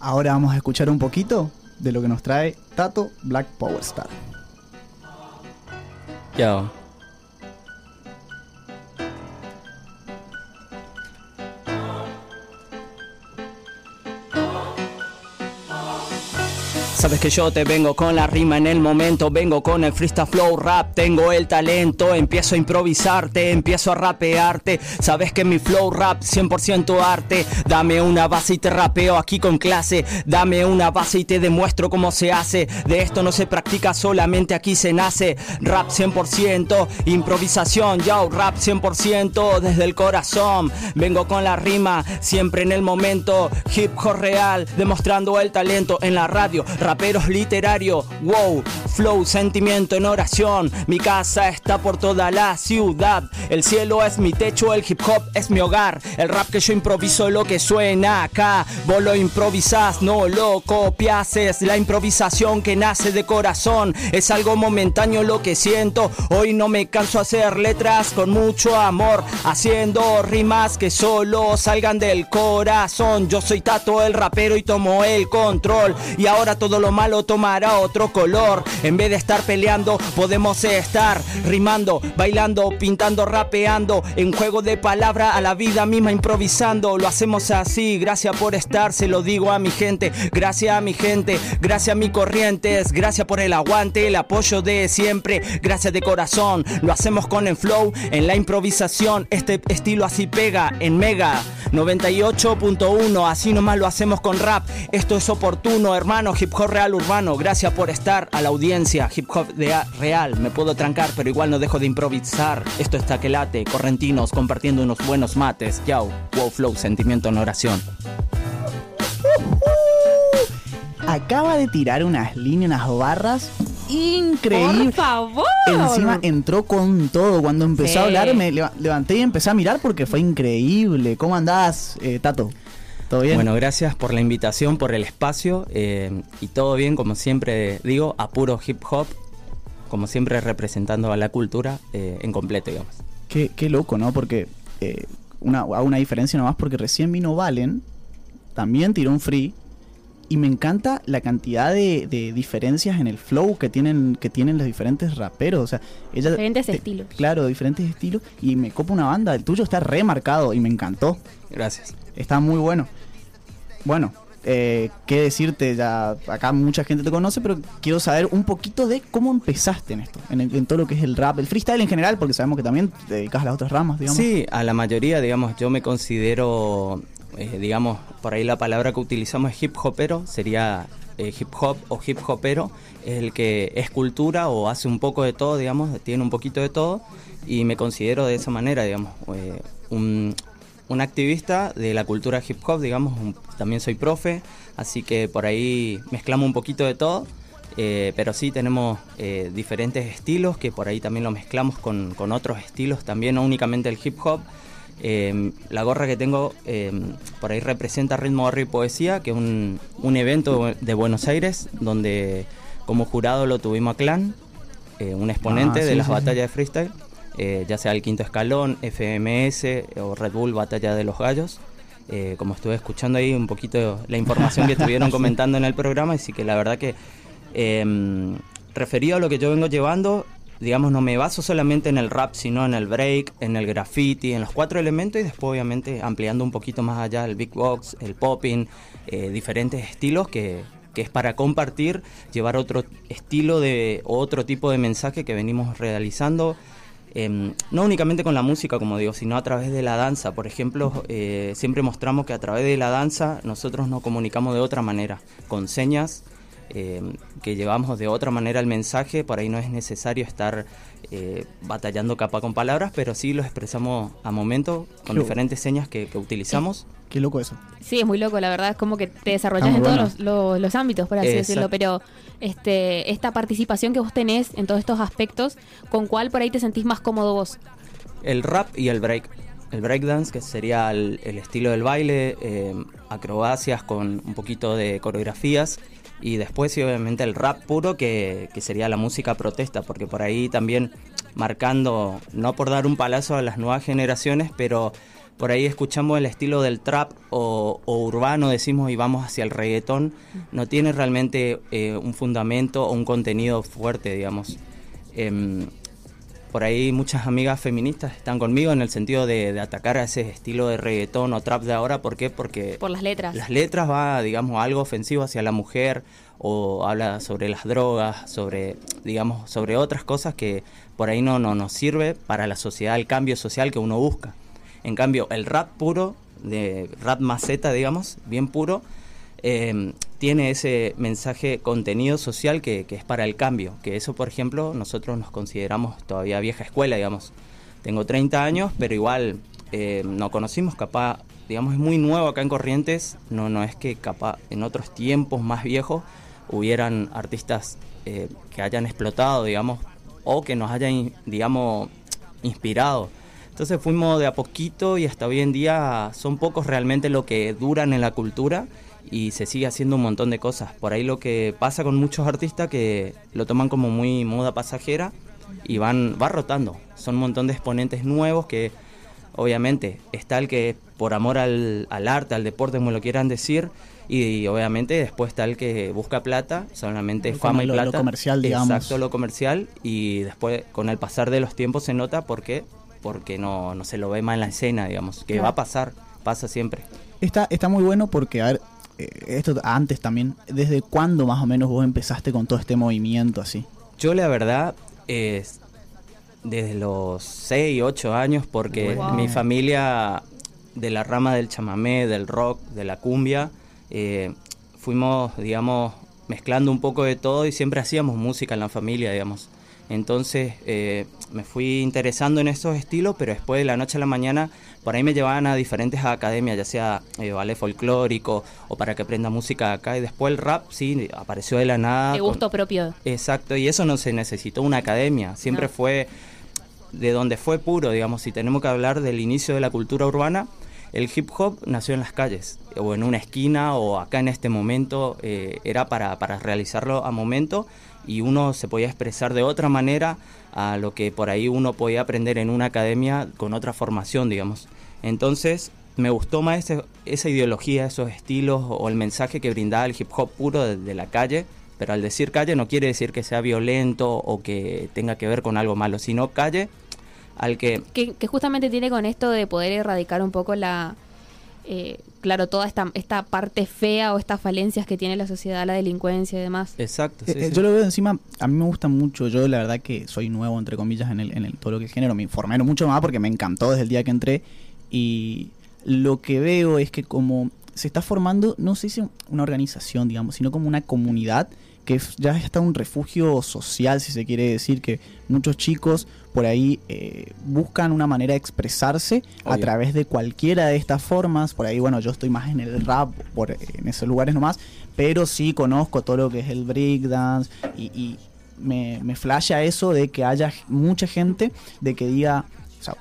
Ahora vamos a escuchar un poquito de lo que nos trae Tato Black Power Star. Sabes que yo te vengo con la rima en el momento, vengo con el freestyle flow rap, tengo el talento, empiezo a improvisarte, empiezo a rapearte. Sabes que mi flow rap 100% arte, dame una base y te rapeo aquí con clase, dame una base y te demuestro cómo se hace. De esto no se practica solamente aquí se nace. Rap 100%, improvisación, yo rap 100% desde el corazón. Vengo con la rima siempre en el momento, hip hop real, demostrando el talento en la radio raperos literarios, wow, flow, sentimiento en oración. Mi casa está por toda la ciudad. El cielo es mi techo, el hip hop es mi hogar. El rap que yo improviso lo que suena acá. Vos lo improvisás, no lo copias. Es la improvisación que nace de corazón. Es algo momentáneo lo que siento. Hoy no me canso a hacer letras con mucho amor. Haciendo rimas que solo salgan del corazón. Yo soy Tato el rapero y tomo el control. Y ahora todo lo malo tomará otro color. En vez de estar peleando, podemos estar rimando, bailando, pintando, rapeando. En juego de palabra a la vida misma improvisando. Lo hacemos así, gracias por estar, se lo digo a mi gente. Gracias a mi gente, gracias a mi corrientes. Gracias por el aguante, el apoyo de siempre. Gracias de corazón, lo hacemos con el flow, en la improvisación. Este estilo así pega en Mega 98.1. Así nomás lo hacemos con rap. Esto es oportuno, hermano. Hip hop real urbano. Gracias por estar a la audiencia. Hip hop de real. Me puedo trancar, pero igual no dejo de improvisar. Esto está que late. Correntinos compartiendo unos buenos mates. Yao. Wow flow. Sentimiento en oración. Acaba de tirar unas líneas, unas barras increíble. Por favor. Encima entró con todo. Cuando empezó a hablar me levanté y empecé a mirar porque fue increíble. ¿Cómo andás, eh, Tato? ¿Todo bien? Bueno, gracias por la invitación, por el espacio eh, y todo bien, como siempre digo, a puro hip hop, como siempre representando a la cultura eh, en completo, digamos. Qué, qué loco, ¿no? Porque una, hago una diferencia nomás porque recién vino Valen, también tiró un free y me encanta la cantidad de, diferencias en el flow que tienen que tienen los diferentes raperos. O sea, ella, diferentes estilos. Claro, diferentes estilos. Y me copa una banda. El tuyo está remarcado y me encantó. Gracias. Está muy bueno. Bueno, eh, qué decirte, ya acá mucha gente te conoce, pero quiero saber un poquito de cómo empezaste en esto, en, en, todo lo que es el rap, el freestyle en general, porque sabemos que también te dedicas a las otras ramas, digamos. Sí, a la mayoría, digamos, yo me considero eh, digamos, por ahí la palabra que utilizamos es hip hopero, sería eh, hip hop o hip hopero, es el que es cultura o hace un poco de todo, digamos, tiene un poquito de todo y me considero de esa manera, digamos, eh, un, activista de la cultura hip hop, digamos, también soy profe, así que por ahí mezclamos un poquito de todo. pero sí tenemos diferentes estilos que por ahí también lo mezclamos con, con otros estilos, también no únicamente el hip hop, Em, la gorra que tengo em, por ahí representa Ritmo Barrio y Poesía, que es un, evento de Buenos Aires donde como jurado lo tuvimos a Clan, eh, un exponente ah, de las batallas de freestyle, eh, ya sea el quinto escalón, FMS o Red Bull Batalla de los Gallos. Eh, como estuve escuchando ahí un poquito la información que estuvieron comentando en el programa, así que la verdad que em, referido a lo que yo vengo llevando, digamos, no me baso solamente en el rap, sino en el break, en el graffiti, en los cuatro elementos y después obviamente ampliando un poquito más allá el big box, el popping, eh, diferentes estilos que, que, es para compartir, llevar otro estilo de otro tipo de mensaje que venimos realizando. Em, no únicamente con la música, como digo, sino a través de la danza. Por ejemplo, eh, siempre mostramos que a través de la danza nosotros nos comunicamos de otra manera, con señas, eh, que llevamos de otra manera el mensaje, por ahí no es necesario estar eh, batallando capa con palabras, pero sí lo expresamos a momento con diferentes señas que, utilizamos. Qué loco eso. Sí, es muy loco, la verdad, es como que te desarrollas en todos los, ámbitos, por así decirlo, pero este, esta participación que vos tenés en todos estos aspectos, ¿con cuál por ahí te sentís más cómodo vos? El rap y el break. El breakdance, que sería el, estilo del baile, eh, acrobacias con un poquito de coreografías y después sí obviamente el rap puro que, sería la música protesta, porque por ahí también marcando, no por dar un palazo a las nuevas generaciones, pero por ahí escuchamos el estilo del trap o, urbano, decimos, y vamos hacia el reggaetón, no tiene realmente eh, un fundamento o un contenido fuerte, digamos. Em, por ahí muchas amigas feministas están conmigo en el sentido de, atacar a ese estilo de reggaetón o trap de ahora. ¿Por qué? Porque... Por las letras. Las letras va, digamos, algo ofensivo hacia la mujer o habla sobre las drogas, sobre, digamos, sobre otras cosas que por ahí no, no nos sirve para la sociedad, el cambio social que uno busca. En cambio, el rap puro, de rap maceta, digamos, bien puro, eh, tiene ese mensaje contenido social que, es para el cambio, que eso, por ejemplo, nosotros nos consideramos todavía vieja escuela, digamos. Tengo 30 años, pero igual eh, no conocimos capaz, digamos, es muy nuevo acá en Corrientes, no, no es que capaz en otros tiempos más viejos hubieran artistas eh, que hayan explotado, digamos, o que nos hayan, digamos, inspirado. Entonces fuimos de a poquito y hasta hoy en día son pocos realmente lo que duran en la cultura y se sigue haciendo un montón de cosas. Por ahí lo que pasa con muchos artistas que lo toman como muy moda pasajera y van va rotando. Son un montón de exponentes nuevos que obviamente está el que por amor al, arte, al deporte, como lo quieran decir, y, obviamente después está el que busca plata, solamente fama y plata. Lo comercial, digamos. Exacto, lo comercial, y después con el pasar de los tiempos se nota porque porque no, no se lo ve más en la escena, digamos, que va a pasar, pasa siempre. Está, está muy bueno porque, a ver, esto antes también, ¿desde cuándo más o menos vos empezaste con todo este movimiento así? Yo la verdad, es desde los 6, 8 años, porque mi familia de la rama del chamamé, del rock, de la cumbia, eh, fuimos, digamos, mezclando un poco de todo y siempre hacíamos música en la familia, digamos. Entonces eh, me fui interesando en esos estilos, pero después de la noche a la mañana, por ahí me llevaban a diferentes academias, ya sea eh, ballet folclórico o para que aprenda música acá. Y después el rap, sí, apareció de la nada. De gusto propio. Exacto, y eso no se necesitó una academia, siempre fue de donde fue puro, digamos, si tenemos que hablar del inicio de la cultura urbana, el hip hop nació en las calles, o en una esquina, o acá en este momento, eh, era para, para realizarlo a momento y uno se podía expresar de otra manera a lo que por ahí uno podía aprender en una academia con otra formación, digamos. Entonces, me gustó más esa ideología, esos estilos o el mensaje que brindaba el hip hop puro de, la calle, pero al decir calle no quiere decir que sea violento o que tenga que ver con algo malo, sino calle al que... Que, que justamente tiene con esto de poder erradicar un poco la, eh, claro, toda esta, esta parte fea o estas falencias que tiene la sociedad, la delincuencia y demás. Exacto. Eh, eh, yo lo veo encima, a mí me gusta mucho, yo la verdad que soy nuevo, entre comillas, en, el, en el, todo lo que es género, me informé mucho más porque me encantó desde el día que entré y lo que veo es que como se está formando, no sé si una organización, digamos, sino como una comunidad que ya está un refugio social, si se quiere decir, que muchos chicos por ahí eh, buscan una manera de expresarse a través de cualquiera de estas formas. Por ahí, bueno, yo estoy más en el rap, por, en esos lugares nomás, pero sí conozco todo lo que es el breakdance y, y me, me flasha eso de que haya mucha gente de que diga,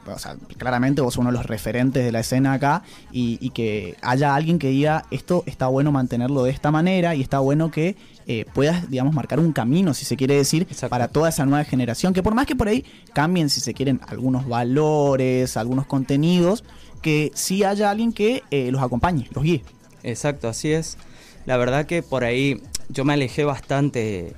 o sea, claramente vos sos uno de los referentes de la escena acá y, que haya alguien que diga esto está bueno mantenerlo de esta manera y está bueno que eh, puedas, digamos, marcar un camino, si se quiere decir, para toda esa nueva generación, que por más que por ahí cambien, si se quieren, algunos valores, algunos contenidos, que sí haya alguien que eh, los acompañe, los guíe. Exacto, así es. La verdad que por ahí yo me alejé bastante,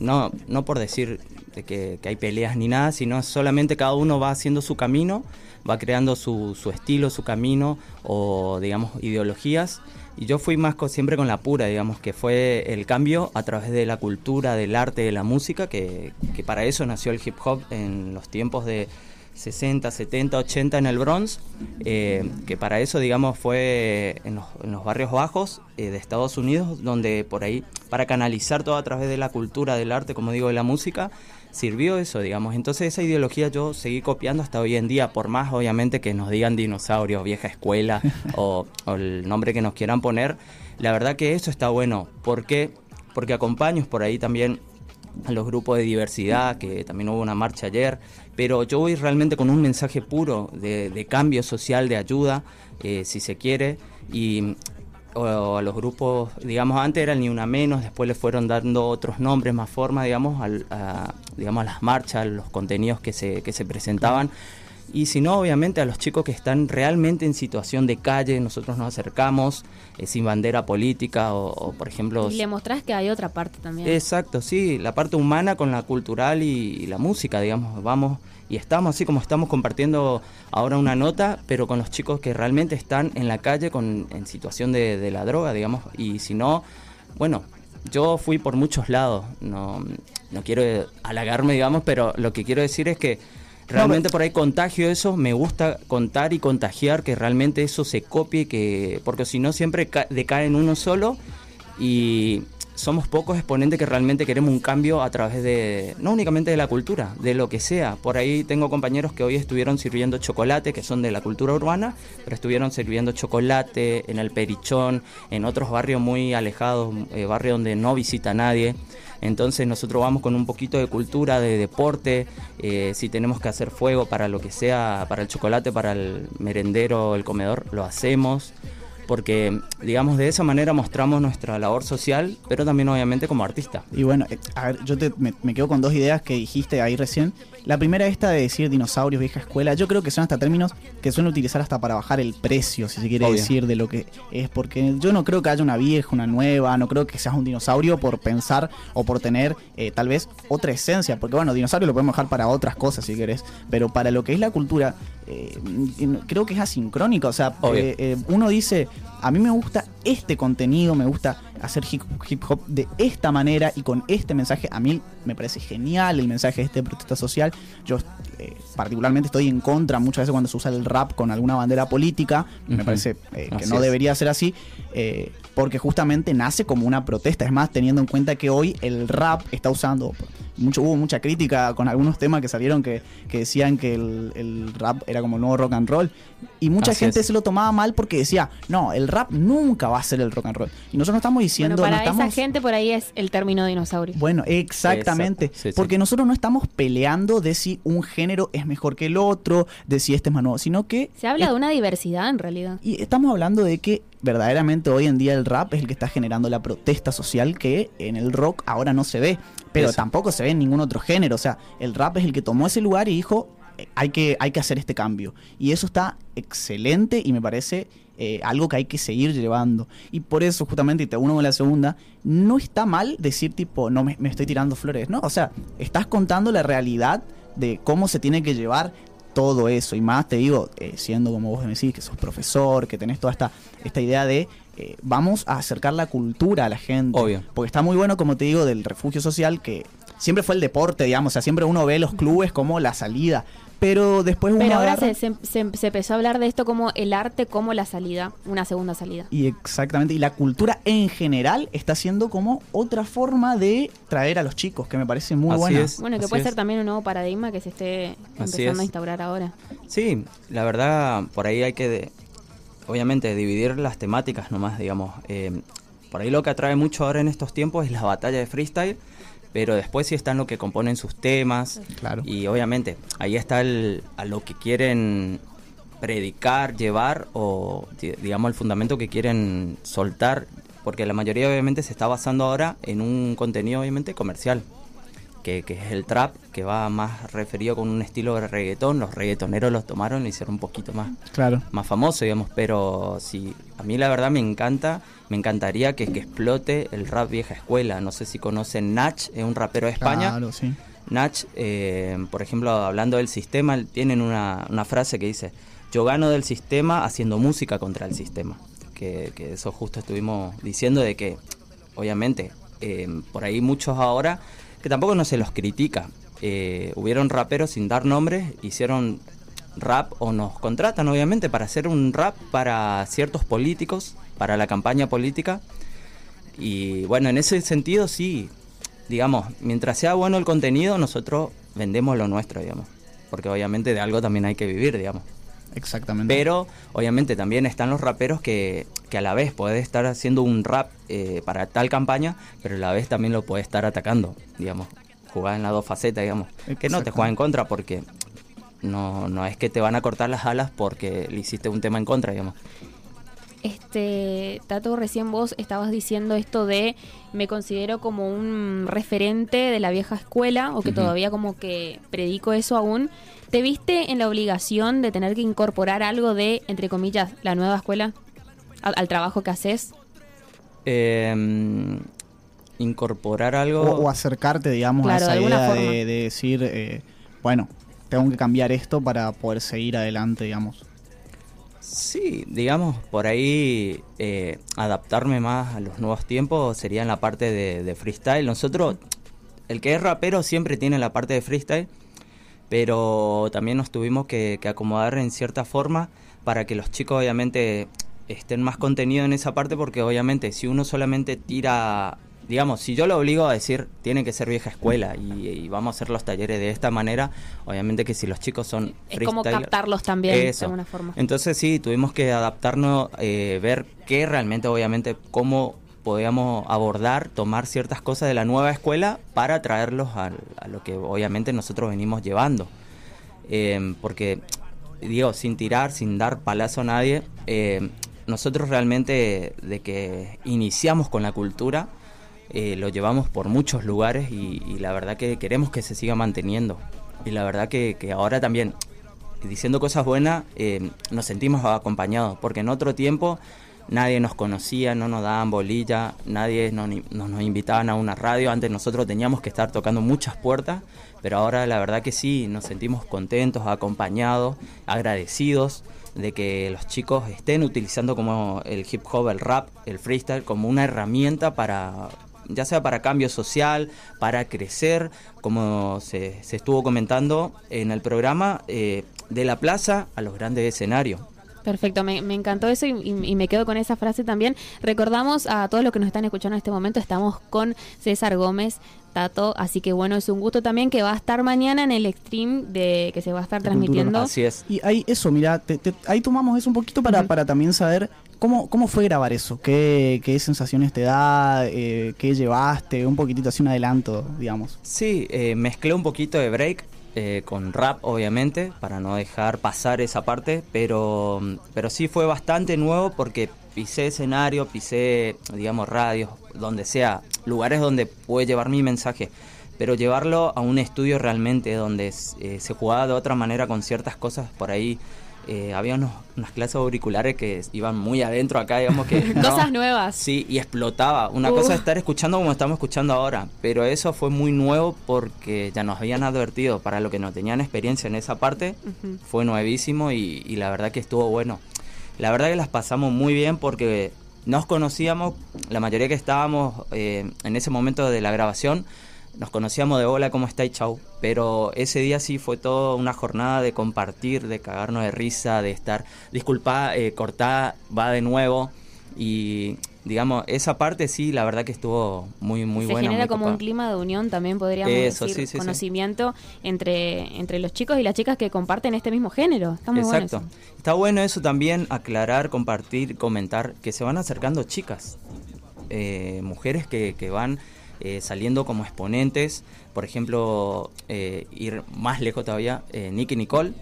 no, no por decir que, hay peleas ni nada, sino solamente cada uno va haciendo su camino, va creando su, su estilo, su camino o digamos ideologías. Y yo fui más siempre con la pura, digamos, que fue el cambio a través de la cultura, del arte, de la música, que, que para eso nació el hip hop en los tiempos de, 60, 70, 80 en el Bronx, eh, que para eso, digamos, fue en los, barrios bajos eh, de Estados Unidos, donde por ahí, para canalizar todo a través de la cultura, del arte, como digo, de la música, sirvió eso, digamos. Entonces esa ideología yo seguí copiando hasta hoy en día, por más obviamente que nos digan dinosaurios, vieja escuela o, el nombre que nos quieran poner. La verdad que eso está bueno. ¿Por qué? Porque acompaño por ahí también a los grupos de diversidad, que también hubo una marcha ayer, pero yo voy realmente con un mensaje puro de, cambio social, de ayuda, eh, si se quiere, y a los grupos, digamos, antes era Ni Una Menos, después le fueron dando otros nombres, más forma, digamos, a, digamos, a las marchas, los contenidos que se, que se presentaban. Y si no, obviamente a los chicos que están realmente en situación de calle, nosotros nos acercamos eh, sin bandera política o, por ejemplo... Y le mostrás que hay otra parte también. Exacto, sí, la parte humana con la cultural y, la música, digamos, vamos y estamos así como estamos compartiendo ahora una nota, pero con los chicos que realmente están en la calle con, en situación de, de la droga, digamos, y si no, bueno, yo fui por muchos lados, no, no quiero halagarme, digamos, pero lo que quiero decir es que realmente por ahí contagio eso, me gusta contar y contagiar que realmente eso se copie, que porque si no siempre decae en uno solo y somos pocos exponentes que realmente queremos un cambio a través de, no únicamente de la cultura, de lo que sea. Por ahí tengo compañeros que hoy estuvieron sirviendo chocolate, que son de la cultura urbana, pero estuvieron sirviendo chocolate en el Perichón, en otros barrios muy alejados, eh, barrios donde no visita nadie. Entonces nosotros vamos con un poquito de cultura, de deporte, eh, si tenemos que hacer fuego para lo que sea, para el chocolate, para el merendero, el comedor, lo hacemos porque digamos de esa manera mostramos nuestra labor social, pero también obviamente como artista. Y bueno, eh, a ver, yo me, quedo con dos ideas que dijiste ahí recién. La primera esta de decir dinosaurios, vieja escuela, yo creo que son hasta términos que suelen utilizar hasta para bajar el precio, si se quiere decir, de lo que es, porque yo no creo que haya una vieja, una nueva, no creo que seas un dinosaurio por pensar o por tener eh, tal vez otra esencia, porque bueno, dinosaurio lo podemos dejar para otras cosas si querés, pero para lo que es la cultura, eh, creo que es asincrónico, o sea, uno dice, a mí me gusta este contenido, me gusta hacer hip, hop de esta manera y con este mensaje. A mí me parece genial el mensaje de este protesta social. Yo eh, particularmente estoy en contra muchas veces cuando se usa el rap con alguna bandera política. Me parece eh, que no debería ser así. Eh, porque justamente nace como una protesta. Es más, teniendo en cuenta que hoy el rap está usando mucho, hubo mucha crítica con algunos temas que salieron que, decían que el, rap era como el nuevo rock and roll. Y mucha gente se lo tomaba mal porque decía, no, el rap nunca va a ser el rock and roll. Y nosotros no estamos diciendo... para esa gente por ahí es el término dinosaurio. Bueno, exactamente. porque nosotros no estamos peleando de si un género es mejor que el otro, de si este es más nuevo, sino que... Se habla de una diversidad en realidad. Y estamos hablando de que verdaderamente hoy en día el rap es el que está generando la protesta social que en el rock ahora no se ve, pero tampoco se ve en ningún otro género. O sea, el rap es el que tomó ese lugar y dijo, eh, hay que, hay que hacer este cambio. Y eso está excelente y me parece eh, algo que hay que seguir llevando. Y por eso, justamente, y te uno con la segunda, no está mal decir tipo, no me, me estoy tirando flores, ¿no? O sea, estás contando la realidad de cómo se tiene que llevar todo eso y más, te digo, eh, siendo como vos me decís, que sos profesor, que tenés toda esta, esta idea de eh, vamos a acercar la cultura a la gente. Obvio. Porque está muy bueno, como te digo, del refugio social, que siempre fue el deporte, digamos, o sea, siempre uno ve los clubes como la salida, pero después uno Pero ahora se, empezó a hablar de esto como el arte como la salida, una segunda salida. Y exactamente, y la cultura en general está siendo como otra forma de traer a los chicos, que me parece muy buena. bueno, que puede ser también un nuevo paradigma que se esté empezando a instaurar ahora. Sí, la verdad, por ahí hay que, obviamente, dividir las temáticas nomás, digamos. Eh, por ahí lo que atrae mucho ahora en estos tiempos es la batalla de freestyle pero después sí están lo que componen sus temas. Claro. Y obviamente ahí está el, a lo que quieren predicar, llevar o digamos el fundamento que quieren soltar, porque la mayoría obviamente se está basando ahora en un contenido obviamente comercial que, es el trap, que va más referido con un estilo de reggaetón. Los reggaetoneros los tomaron y hicieron un poquito más, claro. más famoso, digamos. Pero sí, a mí la verdad me encanta, me encantaría que, que explote el rap vieja escuela. No sé si conocen Nach, es un rapero de España. Claro, sí. Nach, eh, por ejemplo, hablando del sistema, tienen una, una frase que dice, yo gano del sistema haciendo música contra el sistema. Que, que eso justo estuvimos diciendo de que, obviamente, eh, por ahí muchos ahora que tampoco no se los critica. Eh, hubieron raperos sin dar nombres, hicieron rap o nos contratan obviamente para hacer un rap para ciertos políticos, para la campaña política. Y bueno, en ese sentido sí, digamos, mientras sea bueno el contenido, nosotros vendemos lo nuestro, digamos. Porque obviamente de algo también hay que vivir, digamos. Exactamente. Pero obviamente también están los raperos que, que a la vez puede estar haciendo un rap eh, para tal campaña, pero a la vez también lo puede estar atacando, digamos. Jugar en las dos facetas, digamos. Que no te juega en contra porque no, no es que te van a cortar las alas porque le hiciste un tema en contra, digamos. Este, Tato, recién vos estabas diciendo esto de me considero como un referente de la vieja escuela o que todavía como que predico eso aún. ¿Te viste en la obligación de tener que incorporar algo de, entre comillas, la nueva escuela al, trabajo que haces? Em, incorporar algo. O, acercarte, digamos, a esa idea de, decir, eh, bueno, tengo que cambiar esto para poder seguir adelante, digamos. Sí, digamos, por ahí eh, adaptarme más a los nuevos tiempos sería en la parte de, freestyle. Nosotros, el que es rapero siempre tiene la parte de freestyle, pero también nos tuvimos que, que acomodar en cierta forma para que los chicos obviamente estén más contenidos en esa parte, porque obviamente si uno solamente tira digamos, si yo lo obligo a decir, tiene que ser vieja escuela y, vamos a hacer los talleres de esta manera, obviamente que si los chicos son... Es como captarlos también de alguna forma. Entonces sí, tuvimos que adaptarnos, eh, ver qué realmente, obviamente, cómo podíamos abordar, tomar ciertas cosas de la nueva escuela para traerlos a, lo que obviamente nosotros venimos llevando. Eh, porque, digo, sin tirar, sin dar palazo a nadie, eh, nosotros realmente de que iniciamos con la cultura, eh, lo llevamos por muchos lugares y, la verdad que queremos que se siga manteniendo. Y la verdad que, ahora también, diciendo cosas buenas, eh, nos sentimos acompañados, porque en otro tiempo nadie nos conocía, no nos daban bolilla, nadie nos, nos, invitaban a una radio, antes nosotros teníamos que estar tocando muchas puertas, pero ahora la verdad que sí, nos sentimos contentos, acompañados, agradecidos de que los chicos estén utilizando como el hip hop, el rap, el freestyle como una herramienta para, ya sea para cambio social, para crecer, como se, estuvo comentando en el programa, eh, de la plaza a los grandes escenarios. Perfecto, me, encantó eso y, me quedo con esa frase también. Recordamos a todos los que nos están escuchando en este momento, estamos con César Gómez, Tato, así que bueno, es un gusto también que va a estar mañana en el stream de que se va a estar transmitiendo. Así es. Y ahí eso, mira, ahí tomamos eso un poquito para, para también saber ¿Cómo, ¿Cómo fue grabar eso? ¿Qué, qué sensaciones te da? Eh, ¿Qué llevaste? Un poquitito así un adelanto, digamos. Sí, eh, mezclé un poquito de break eh, con rap, obviamente, para no dejar pasar esa parte, pero, pero sí fue bastante nuevo porque pisé escenario, pisé, digamos, radios, donde sea, lugares donde puede llevar mi mensaje pero llevarlo a un estudio realmente donde se jugaba de otra manera con ciertas cosas por ahí eh, había unas clases auriculares que iban muy adentro acá, digamos que... Cosas nuevas. Sí, y explotaba. Una cosa es estar escuchando como estamos escuchando ahora, pero eso fue muy nuevo porque ya nos habían advertido, para lo que no tenían experiencia en esa parte, fue nuevísimo y, la verdad que estuvo bueno. La verdad que las pasamos muy bien porque nos conocíamos, la mayoría que estábamos eh, en ese momento de la grabación, nos conocíamos de hola, ¿cómo estáis? Chau. Pero ese día sí fue toda una jornada de compartir, de cagarnos de risa, de estar, disculpa, eh, cortá, va de nuevo. Y digamos, esa parte sí, la verdad que estuvo muy, muy buena. Se genera como un clima de unión también, podríamos decir, conocimiento Entre, entre los chicos y las chicas que comparten este mismo género. Está muy Exacto. Bueno Está bueno eso también, aclarar, compartir, comentar, que se van acercando chicas, eh, mujeres que, que van eh, saliendo como exponentes. Por ejemplo, eh, ir más lejos todavía, eh, Nicky Nicole.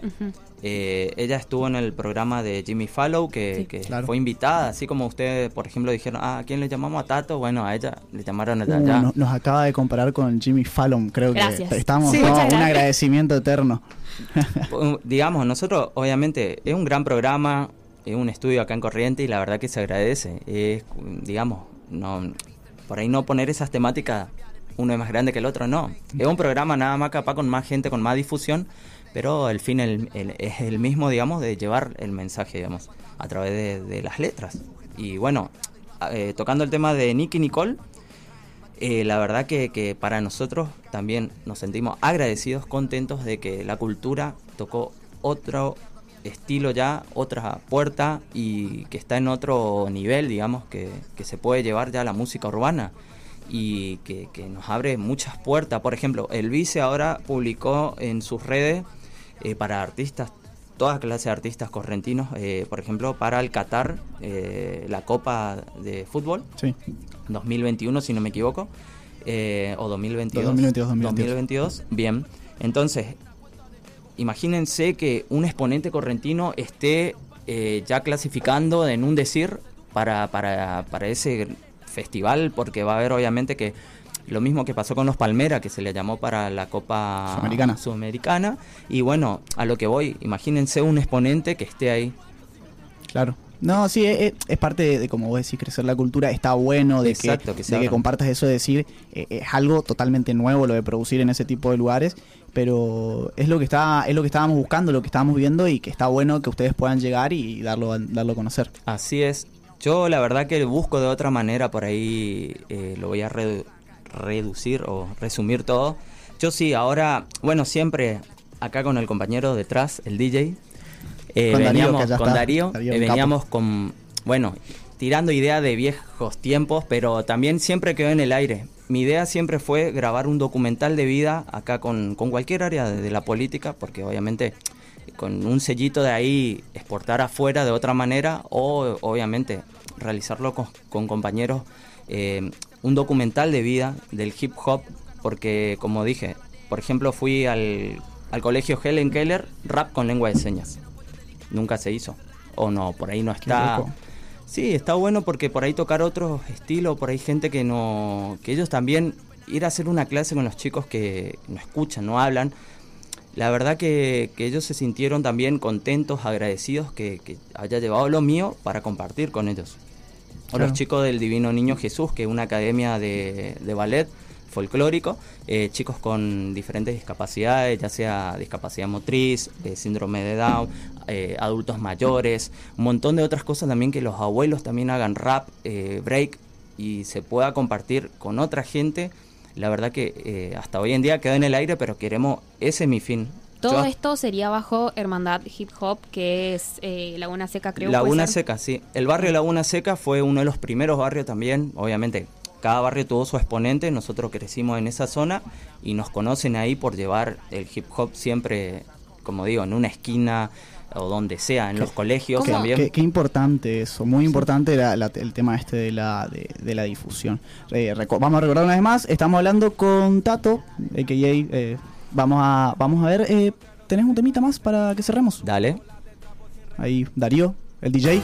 ella estuvo en el programa de Jimmy Fallow, que, fue invitada, así como ustedes, por ejemplo, dijeron, ah, ¿a quién le llamamos a Tato? Bueno, a ella le llamaron a uh, nos acaba de comparar con Jimmy Fallon, creo que estamos con un agradecimiento eterno. Digamos, nosotros, obviamente, es un gran programa, es un estudio acá en Corriente y la verdad que se agradece. Es, digamos, no, por ahí no poner esas temáticas, uno es más grande que el otro, no. Es un programa nada más capaz con más gente, con más difusión, pero el fin es el mismo, digamos, de llevar el mensaje, digamos, a través de, las letras. Y bueno, eh, tocando el tema de Nicky Nicole, eh, la verdad que, para nosotros también nos sentimos agradecidos, contentos de que la cultura tocó otro estilo ya, otra puerta y que está en otro nivel, digamos, que, se puede llevar ya la música urbana y que, nos abre muchas puertas. Por ejemplo, el Vice ahora publicó en sus redes eh, para artistas, todas clases de artistas correntinos, eh, por ejemplo, para el Qatar, eh, la Copa de Fútbol, sí. 2021 si no me equivoco, o 2022. 2022, 2022. Bien, entonces imagínense que un exponente correntino esté eh, ya clasificando en un decir para, para, para ese festival, porque va a haber obviamente que lo mismo que pasó con los Palmera, que se le llamó para la Copa Sudamericana. Sudamericana. Y bueno, a lo que voy, imagínense un exponente que esté ahí. Claro. No, sí, es, es parte de, de, como vos decís, crecer la cultura. Está bueno de Exacto, que, que de que compartas eso de decir, eh, es algo totalmente nuevo lo de producir en ese tipo de lugares, pero es lo que está, es lo que estábamos buscando, lo que estábamos viendo y que está bueno que ustedes puedan llegar y darlo, a- darlo a conocer. Así es. Yo la verdad que busco de otra manera, por ahí eh, lo voy a redu- reducir o resumir todo. Yo sí, ahora, bueno, siempre acá con el compañero detrás, el DJ, eh, Con Darío, veníamos ya con está. Darío, Darío, eh, capo. veníamos con, bueno, tirando idea de viejos tiempos, pero también siempre quedó en el aire. Mi idea siempre fue grabar un documental de vida acá con, con cualquier área de, de la política, porque obviamente con un sellito de ahí exportar afuera de otra manera o obviamente realizarlo con, con compañeros eh, un documental de vida del hip hop porque como dije por ejemplo fui al, al colegio Helen Keller rap con lengua de señas nunca se hizo o no por ahí no está. Sí está bueno porque por ahí tocar otro estilo por ahí gente que no que ellos también ir a hacer una clase con los chicos que no escuchan no hablan la verdad que, que ellos se sintieron también contentos, agradecidos que, que haya llevado lo mío para compartir con ellos. O Claro. los chicos del Divino Niño Jesús, que es una academia de, de ballet folclórico, eh, chicos con diferentes discapacidades, ya sea discapacidad motriz, eh, síndrome de Down, eh, adultos mayores, un montón de otras cosas también que los abuelos también hagan rap, break y se pueda compartir con otra gente. La verdad que hasta hoy en día quedó en el aire, pero queremos, ese es mi fin. Todo Yo- esto sería bajo Hermandad Hip Hop, que es eh, Laguna Seca, creo. ¿puede Laguna? Seca, sí. El barrio Laguna Seca fue uno de los primeros barrios también, obviamente. Cada barrio tuvo su exponente, nosotros crecimos en esa zona y nos conocen ahí por llevar el hip hop siempre, como digo, en una esquina o donde sea, en los colegios ¿Cómo? también. Qué, qué importante eso, muy importante la- la- el tema este de la, de, de la difusión. Eh, vamos a recordar una vez más, estamos hablando con Tato, a.k.a. eh, vamos, a, vamos a ver, eh, ¿tenés un temita más para que cerremos? Dale. Ahí, Darío, el DJ.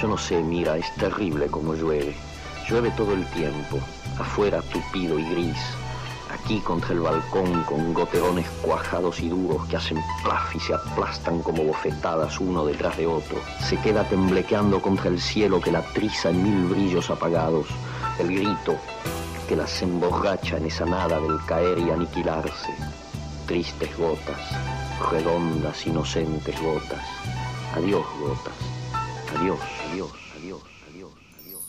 Yo no sé, mira, es terrible como llueve. Llueve todo el tiempo, afuera tupido y gris. Aquí contra el balcón con goterones cuajados y duros que hacen plaf y se aplastan como bofetadas uno detrás de otro. Se queda temblequeando contra el cielo que la triza en mil brillos apagados. El grito que las emborracha en esa nada del caer y aniquilarse. Tristes gotas, redondas, inocentes gotas. Adiós, gotas. Adiós, adiós, adiós, adiós, adiós.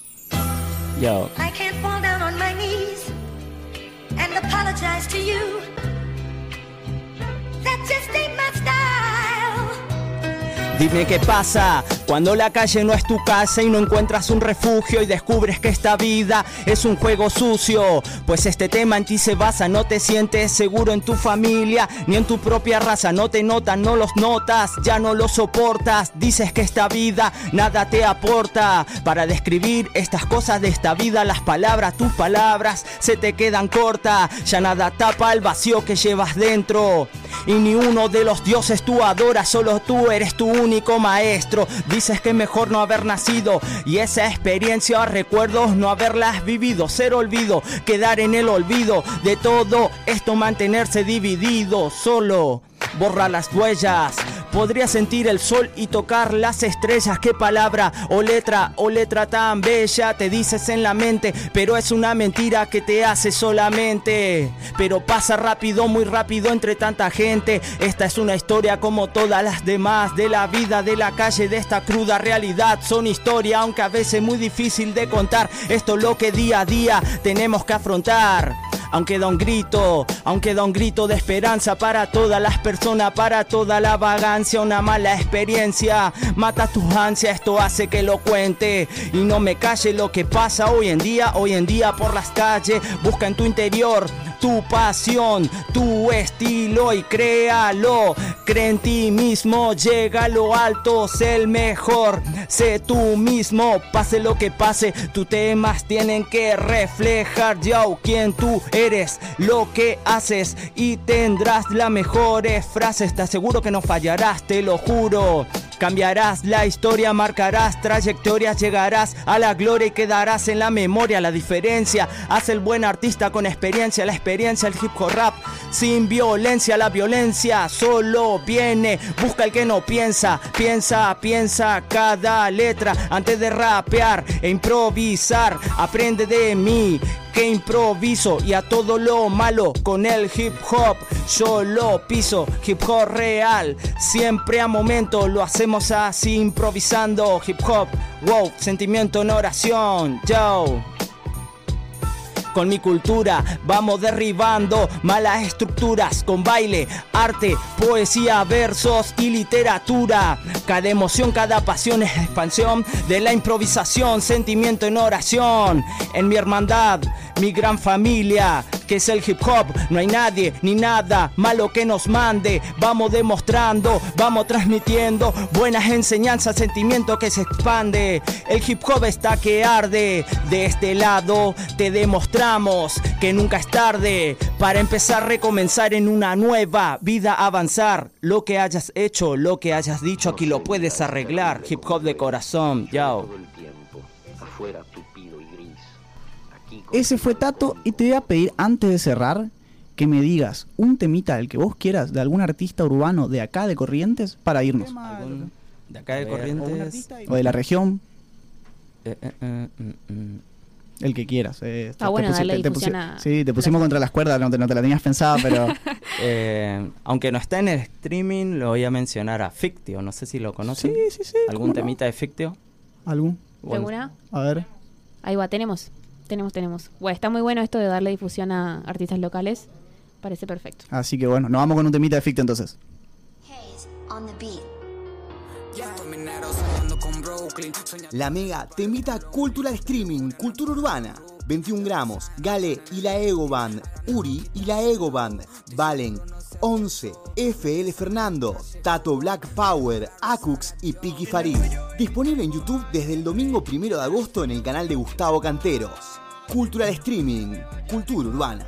Yo. I can't fall down on my knees and apologize to you. That just ain't my style. Dime qué pasa cuando la calle no es tu casa y no encuentras un refugio y descubres que esta vida es un juego sucio. Pues este tema en ti se basa, no te sientes seguro en tu familia ni en tu propia raza. No te notan, no los notas, ya no los soportas. Dices que esta vida nada te aporta. Para describir estas cosas de esta vida, las palabras, tus palabras se te quedan cortas. Ya nada tapa el vacío que llevas dentro. Y ni uno de los dioses tú adoras, solo tú eres tu único maestro. Dices que mejor no haber nacido. Y esa experiencia, recuerdos, no haberlas vivido, ser olvido, quedar en el olvido de todo esto, mantenerse dividido, solo. Borra las huellas, podría sentir el sol y tocar las estrellas. Qué palabra o letra o letra tan bella te dices en la mente, pero es una mentira que te hace solamente. Pero pasa rápido, muy rápido entre tanta gente. Esta es una historia como todas las demás de la vida de la calle, de esta cruda realidad. Son historia, aunque a veces muy difícil de contar. Esto es lo que día a día tenemos que afrontar. Aunque da un grito, aunque da un grito de esperanza para todas las personas, para toda la vagancia, una mala experiencia. Mata tus ansias, esto hace que lo cuente. Y no me calle lo que pasa hoy en día, hoy en día por las calles. Busca en tu interior tu pasión, tu estilo y créalo. Cree en ti mismo, llega a lo alto, sé el mejor, sé tú mismo, pase lo que pase, tus temas tienen que reflejar yo quién tú eres, lo que haces y tendrás las mejores frases, te aseguro que no fallarás, te lo juro. Cambiarás la historia, marcarás trayectorias, llegarás a la gloria y quedarás en la memoria. La diferencia hace el buen artista con experiencia, la experiencia, el hip hop rap sin violencia. La violencia solo viene, busca el que no piensa, piensa, piensa cada letra antes de rapear e improvisar. Aprende de mí que improviso y a todo lo malo con el hip hop. Yo lo piso hip hop real. Siempre a momento lo hacemos así improvisando hip hop. Wow sentimiento en oración. Yo con mi cultura vamos derribando malas estructuras con baile, arte, poesía, versos y literatura. Cada emoción, cada pasión es expansión de la improvisación, sentimiento en oración. En mi hermandad, mi gran familia, que es el hip hop, no hay nadie ni nada malo que nos mande. Vamos demostrando, vamos transmitiendo buenas enseñanzas, sentimiento que se expande. El hip hop está que arde. De este lado te demostramos que nunca es tarde para empezar recomenzar en una nueva vida, avanzar. Lo que hayas hecho, lo que hayas dicho, aquí lo puedes arreglar. Hip hop de corazón, yo. Todo el tiempo, afuera Ese fue Tato y te voy a pedir antes de cerrar que me digas un temita del que vos quieras de algún artista urbano de acá de Corrientes para irnos. ¿Algún de acá de ver, Corrientes. O de la región, Eh, eh, eh, mm, mm. el que quieras. eh, Ah, bueno, darle te difusión pusi- a- Sí, te pusimos contra las cuerdas, no te, no te la tenías pensada, pero Eh, aunque no está en el streaming, lo voy a mencionar a Fictio. No sé si lo conocen. sí, sí, sí. ¿Algún temita de Fictio? ¿Algún? Bueno, ¿Segura? A ver. Ahí va, tenemos. Tenemos, tenemos. Bueno, está muy bueno esto de darle difusión a artistas locales. Parece perfecto. Así que bueno, nos vamos con un temita de ficta entonces. La Mega te invita a Cultural Streaming, Cultura Urbana. 21 gramos, Gale y la Ego Band, Uri y la Ego Band, Valen, 11, FL Fernando, Tato Black Power, Acux y Piki Farid. Disponible en YouTube desde el domingo 1 de agosto en el canal de Gustavo Canteros. Cultural Streaming, Cultura Urbana.